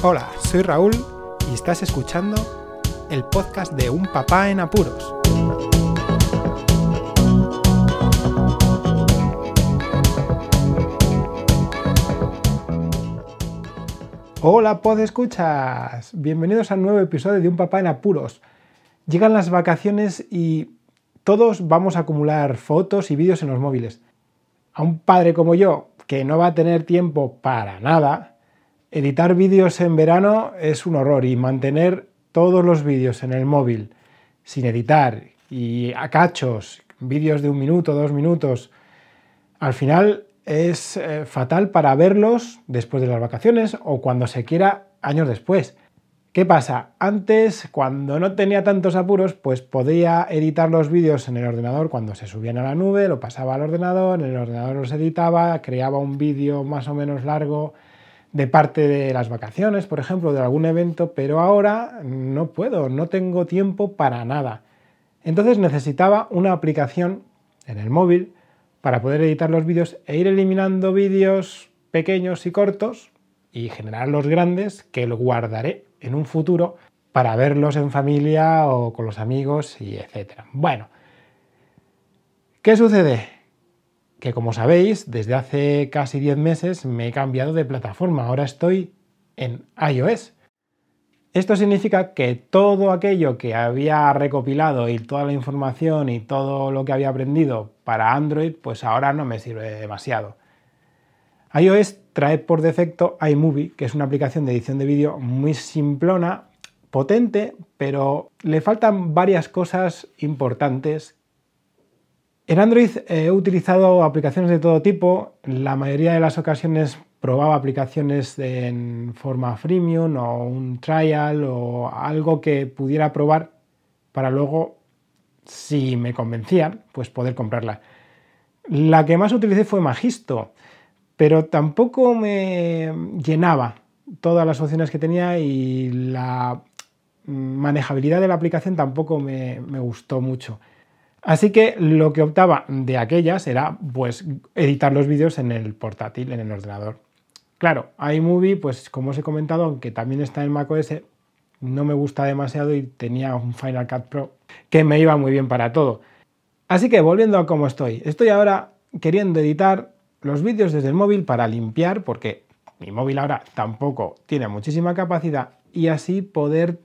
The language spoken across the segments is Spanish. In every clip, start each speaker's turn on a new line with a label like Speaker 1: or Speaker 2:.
Speaker 1: Hola, soy Raúl y estás escuchando el podcast de Un Papá en Apuros. Hola, pod escuchas. Bienvenidos al nuevo episodio de Un Papá en Apuros. Llegan las vacaciones y todos vamos a acumular fotos y vídeos en los móviles. A un padre como yo, que no va a tener tiempo para nada, Editar vídeos en verano es un horror y mantener todos los vídeos en el móvil sin editar y a cachos, vídeos de un minuto, dos minutos, al final es eh, fatal para verlos después de las vacaciones o cuando se quiera años después. ¿Qué pasa? Antes, cuando no tenía tantos apuros, pues podía editar los vídeos en el ordenador cuando se subían a la nube, lo pasaba al ordenador, en el ordenador los editaba, creaba un vídeo más o menos largo, de parte de las vacaciones, por ejemplo, de algún evento, pero ahora no puedo, no tengo tiempo para nada. Entonces necesitaba una aplicación en el móvil para poder editar los vídeos e ir eliminando vídeos pequeños y cortos y generar los grandes que lo guardaré en un futuro para verlos en familia o con los amigos y etcétera. Bueno, ¿qué sucede? Que como sabéis, desde hace casi 10 meses me he cambiado de plataforma, ahora estoy en iOS. Esto significa que todo aquello que había recopilado y toda la información y todo lo que había aprendido para Android, pues ahora no me sirve demasiado. iOS trae por defecto iMovie, que es una aplicación de edición de vídeo muy simplona, potente, pero le faltan varias cosas importantes en Android he utilizado aplicaciones de todo tipo, la mayoría de las ocasiones probaba aplicaciones en forma freemium o un trial o algo que pudiera probar para luego, si me convencían, pues poder comprarla. La que más utilicé fue Magisto, pero tampoco me llenaba todas las opciones que tenía y la manejabilidad de la aplicación tampoco me, me gustó mucho. Así que lo que optaba de aquellas era pues editar los vídeos en el portátil, en el ordenador. Claro, iMovie, pues como os he comentado, aunque también está en macOS, no me gusta demasiado y tenía un Final Cut Pro que me iba muy bien para todo. Así que volviendo a cómo estoy, estoy ahora queriendo editar los vídeos desde el móvil para limpiar, porque mi móvil ahora tampoco tiene muchísima capacidad, y así poder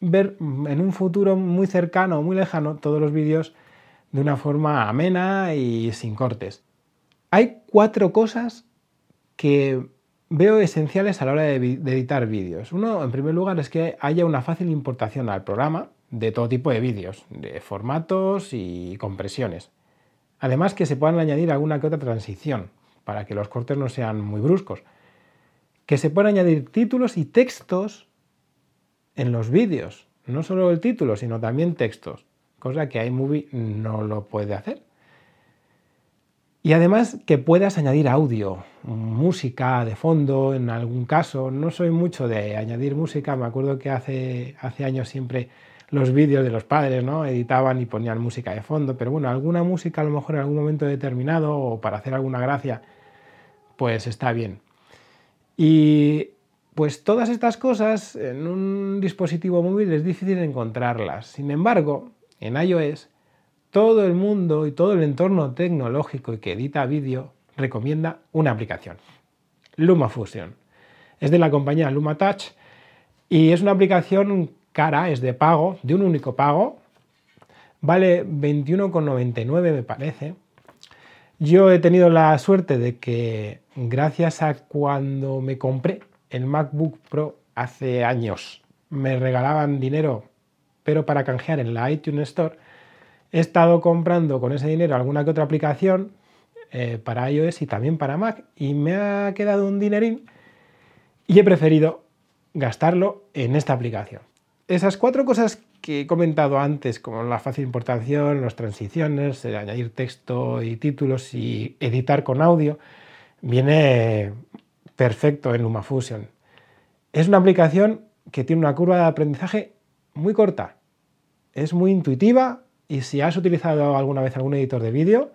Speaker 1: ver en un futuro muy cercano o muy lejano todos los vídeos de una forma amena y sin cortes. Hay cuatro cosas que veo esenciales a la hora de, editar vídeos. Uno, en primer lugar, es que haya una fácil importación al programa de todo tipo de vídeos, de formatos y compresiones. Además, que se puedan añadir alguna que otra transición para que los cortes no sean muy bruscos. Que se puedan añadir títulos y textos en los vídeos. No solo el título, sino también textos cosa que iMovie no lo puede hacer. Y además que puedas añadir audio, música de fondo en algún caso. No soy mucho de añadir música, me acuerdo que hace, hace años siempre los vídeos de los padres, ¿no? Editaban y ponían música de fondo, pero bueno, alguna música a lo mejor en algún momento determinado o para hacer alguna gracia, pues está bien. Y pues todas estas cosas en un dispositivo móvil es difícil encontrarlas. Sin embargo, en iOS, todo el mundo y todo el entorno tecnológico y que edita vídeo recomienda una aplicación, LumaFusion. Es de la compañía LumaTouch y es una aplicación cara, es de pago, de un único pago. Vale 21,99 me parece. Yo he tenido la suerte de que gracias a cuando me compré el MacBook Pro hace años, me regalaban dinero pero para canjear en la iTunes Store he estado comprando con ese dinero alguna que otra aplicación eh, para iOS y también para Mac y me ha quedado un dinerín y he preferido gastarlo en esta aplicación. Esas cuatro cosas que he comentado antes, como la fácil importación, las transiciones, añadir texto y títulos y editar con audio, viene perfecto en LumaFusion. Es una aplicación que tiene una curva de aprendizaje muy corta, es muy intuitiva y si has utilizado alguna vez algún editor de vídeo,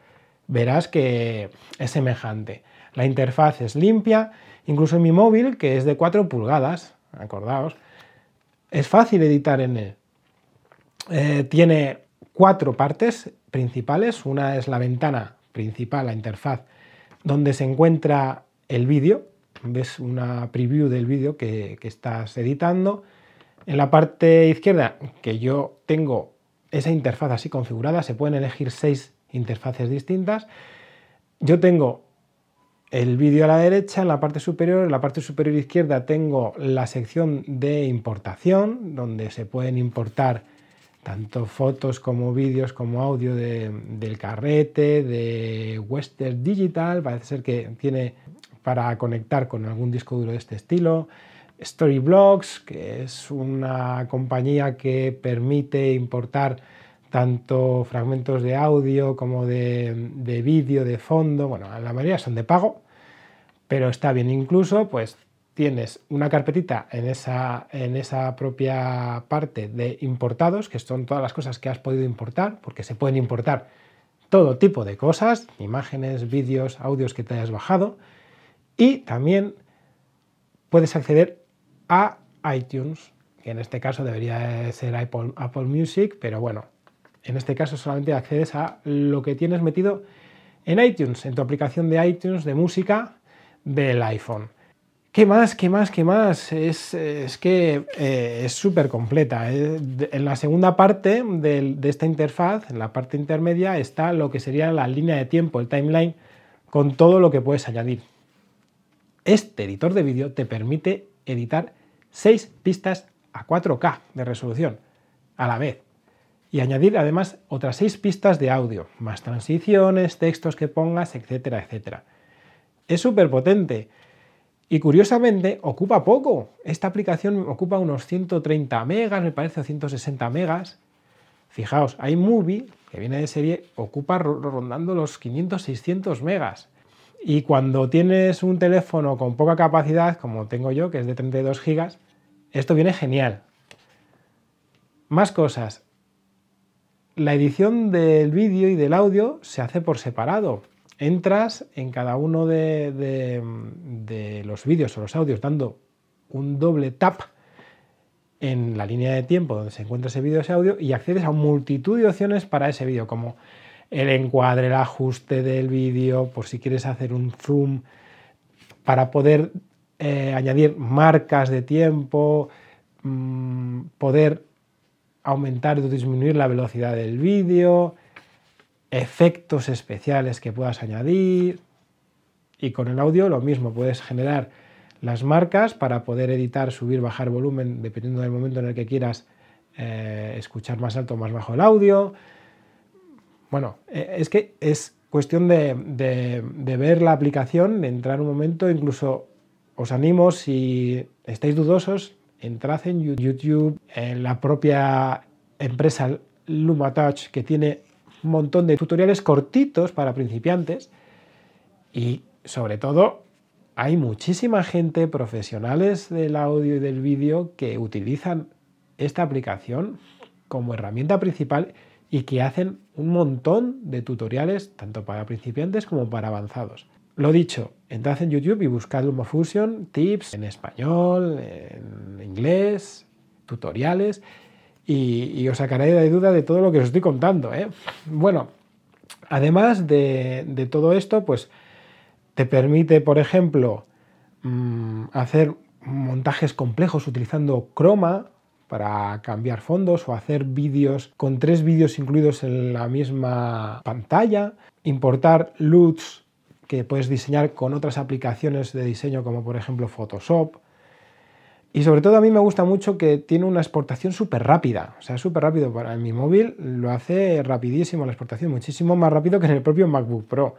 Speaker 1: verás que es semejante. La interfaz es limpia, incluso en mi móvil, que es de 4 pulgadas, acordaos. Es fácil editar en él. Eh, tiene cuatro partes principales. Una es la ventana principal, la interfaz, donde se encuentra el vídeo. Ves una preview del vídeo que, que estás editando. En la parte izquierda, que yo tengo esa interfaz así configurada, se pueden elegir seis interfaces distintas. Yo tengo el vídeo a la derecha, en la parte superior, en la parte superior izquierda tengo la sección de importación, donde se pueden importar tanto fotos como vídeos como audio del carrete, de Western Digital, parece ser que tiene para conectar con algún disco duro de este estilo. Storyblocks, que es una compañía que permite importar tanto fragmentos de audio como de, de vídeo, de fondo, bueno, la mayoría son de pago, pero está bien. Incluso, pues tienes una carpetita en esa, en esa propia parte de importados, que son todas las cosas que has podido importar, porque se pueden importar todo tipo de cosas, imágenes, vídeos, audios que te hayas bajado, y también puedes acceder a iTunes, que en este caso debería ser Apple, Music, pero bueno, en este caso solamente accedes a lo que tienes metido en iTunes, en tu aplicación de iTunes de música del iPhone. ¿Qué más? ¿Qué más? ¿Qué más? Es, que eh, es súper completa. ¿eh? En la segunda parte de, de, esta interfaz, en la parte intermedia, está lo que sería la línea de tiempo, el timeline, con todo lo que puedes añadir. Este editor de vídeo te permite editar 6 pistas a 4K de resolución a la vez y añadir además otras seis pistas de audio, más transiciones, textos que pongas, etcétera, etcétera. Es súper potente y curiosamente ocupa poco. Esta aplicación ocupa unos 130 megas, me parece, o 160 megas. Fijaos, iMovie, que viene de serie, ocupa rondando los 500-600 megas. Y cuando tienes un teléfono con poca capacidad, como tengo yo, que es de 32 gigas, esto viene genial. Más cosas la edición del vídeo y del audio se hace por separado. Entras en cada uno de, los vídeos o los audios dando un doble tap en la línea de tiempo donde se encuentra ese vídeo o ese audio y accedes a multitud de opciones para ese vídeo, como el encuadre, el ajuste del vídeo, por si quieres hacer un zoom, para poder eh, añadir marcas de tiempo, mm, poder aumentar o disminuir la velocidad del vídeo, efectos especiales que puedas añadir. Y con el audio lo mismo, puedes generar las marcas para poder editar, subir, bajar volumen, dependiendo del momento en el que quieras eh, escuchar más alto o más bajo el audio. Bueno, eh, es que es cuestión de, ver la aplicación, de entrar un momento, incluso os animo si estáis dudosos, entrad en YouTube, en la propia empresa LumaTouch, que tiene un montón de tutoriales cortitos para principiantes y sobre todo hay muchísima gente, profesionales del audio y del vídeo, que utilizan esta aplicación como herramienta principal y que hacen un montón de tutoriales tanto para principiantes como para avanzados. Lo dicho, entrad en YouTube y buscad LumaFusion, tips en español, en inglés, tutoriales y, os sacaré de duda de todo lo que os estoy contando. ¿eh? Bueno, además de, todo esto, pues te permite, por ejemplo, mm, hacer montajes complejos utilizando croma para cambiar fondos o hacer vídeos con tres vídeos incluidos en la misma pantalla, importar LUTs que puedes diseñar con otras aplicaciones de diseño como por ejemplo Photoshop. Y sobre todo a mí me gusta mucho que tiene una exportación súper rápida, o sea, súper rápido. Para mi móvil lo hace rapidísimo la exportación, muchísimo más rápido que en el propio MacBook Pro.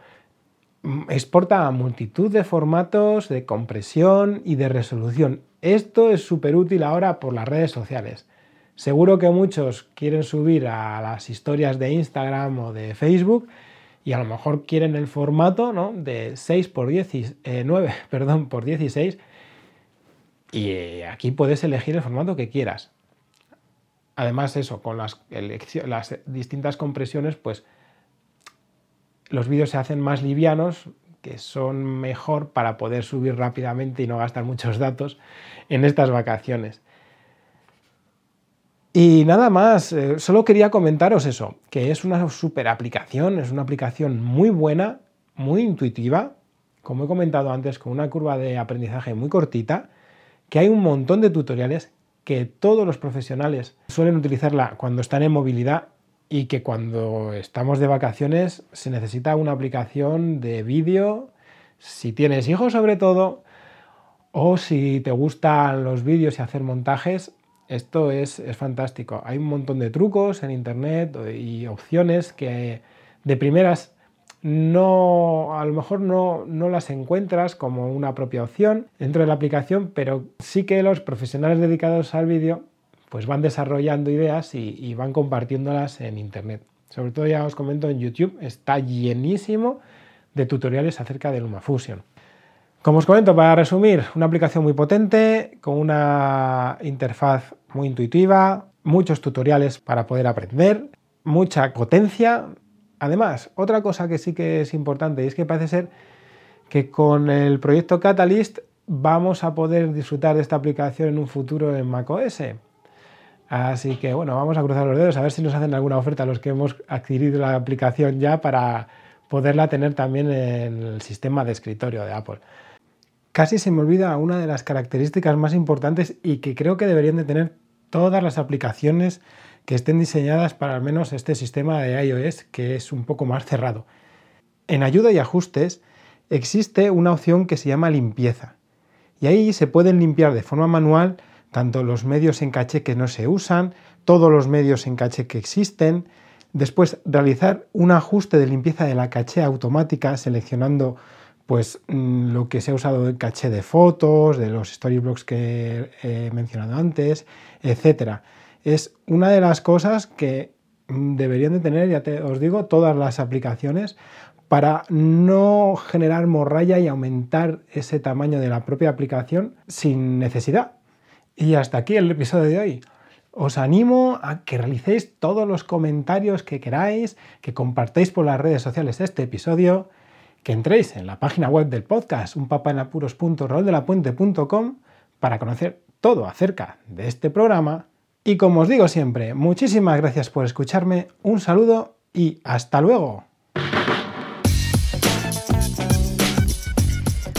Speaker 1: Mm, exporta a multitud de formatos, de compresión y de resolución. Esto es súper útil ahora por las redes sociales. Seguro que muchos quieren subir a las historias de Instagram o de Facebook y a lo mejor quieren el formato ¿no? de 6 por 10, eh, 9 perdón, por 16 y eh, aquí puedes elegir el formato que quieras. Además eso, con las, las distintas compresiones pues los vídeos se hacen más livianos que son mejor para poder subir rápidamente y no gastar muchos datos en estas vacaciones. Y nada más, eh, solo quería comentaros eso, que es una super aplicación, es una aplicación muy buena, muy intuitiva, como he comentado antes, con una curva de aprendizaje muy cortita, que hay un montón de tutoriales que todos los profesionales suelen utilizarla cuando están en movilidad y que cuando estamos de vacaciones se necesita una aplicación de vídeo, si tienes hijos sobre todo, o si te gustan los vídeos y hacer montajes, esto es, es, fantástico. Hay un montón de trucos en internet y opciones que de primeras no, a lo mejor no, no, las encuentras como una propia opción dentro de la aplicación, pero sí que los profesionales dedicados al vídeo pues van desarrollando ideas y, van compartiéndolas en internet. Sobre todo ya os comento en YouTube, está llenísimo de tutoriales acerca de LumaFusion. Como os comento, para resumir, una aplicación muy potente, con una interfaz muy intuitiva, muchos tutoriales para poder aprender, mucha potencia, Además, otra cosa que sí que es importante y es que parece ser que con el proyecto Catalyst vamos a poder disfrutar de esta aplicación en un futuro en macOS. Así que bueno, vamos a cruzar los dedos a ver si nos hacen alguna oferta los que hemos adquirido la aplicación ya para poderla tener también en el sistema de escritorio de Apple. Casi se me olvida una de las características más importantes y que creo que deberían de tener todas las aplicaciones que estén diseñadas para al menos este sistema de iOS que es un poco más cerrado. En ayuda y ajustes existe una opción que se llama limpieza y ahí se pueden limpiar de forma manual tanto los medios en caché que no se usan, todos los medios en caché que existen, después realizar un ajuste de limpieza de la caché automática seleccionando pues mm, lo que se ha usado en caché de fotos, de los storyblocks que he mencionado antes, etcétera es una de las cosas que deberían de tener, ya te, os digo, todas las aplicaciones para no generar morralla y aumentar ese tamaño de la propia aplicación sin necesidad. Y hasta aquí el episodio de hoy. Os animo a que realicéis todos los comentarios que queráis, que compartáis por las redes sociales este episodio, que entréis en la página web del podcast, unpapaenapuros.roldelapuente.com para conocer todo acerca de este programa y como os digo siempre, muchísimas gracias por escucharme, un saludo y hasta luego.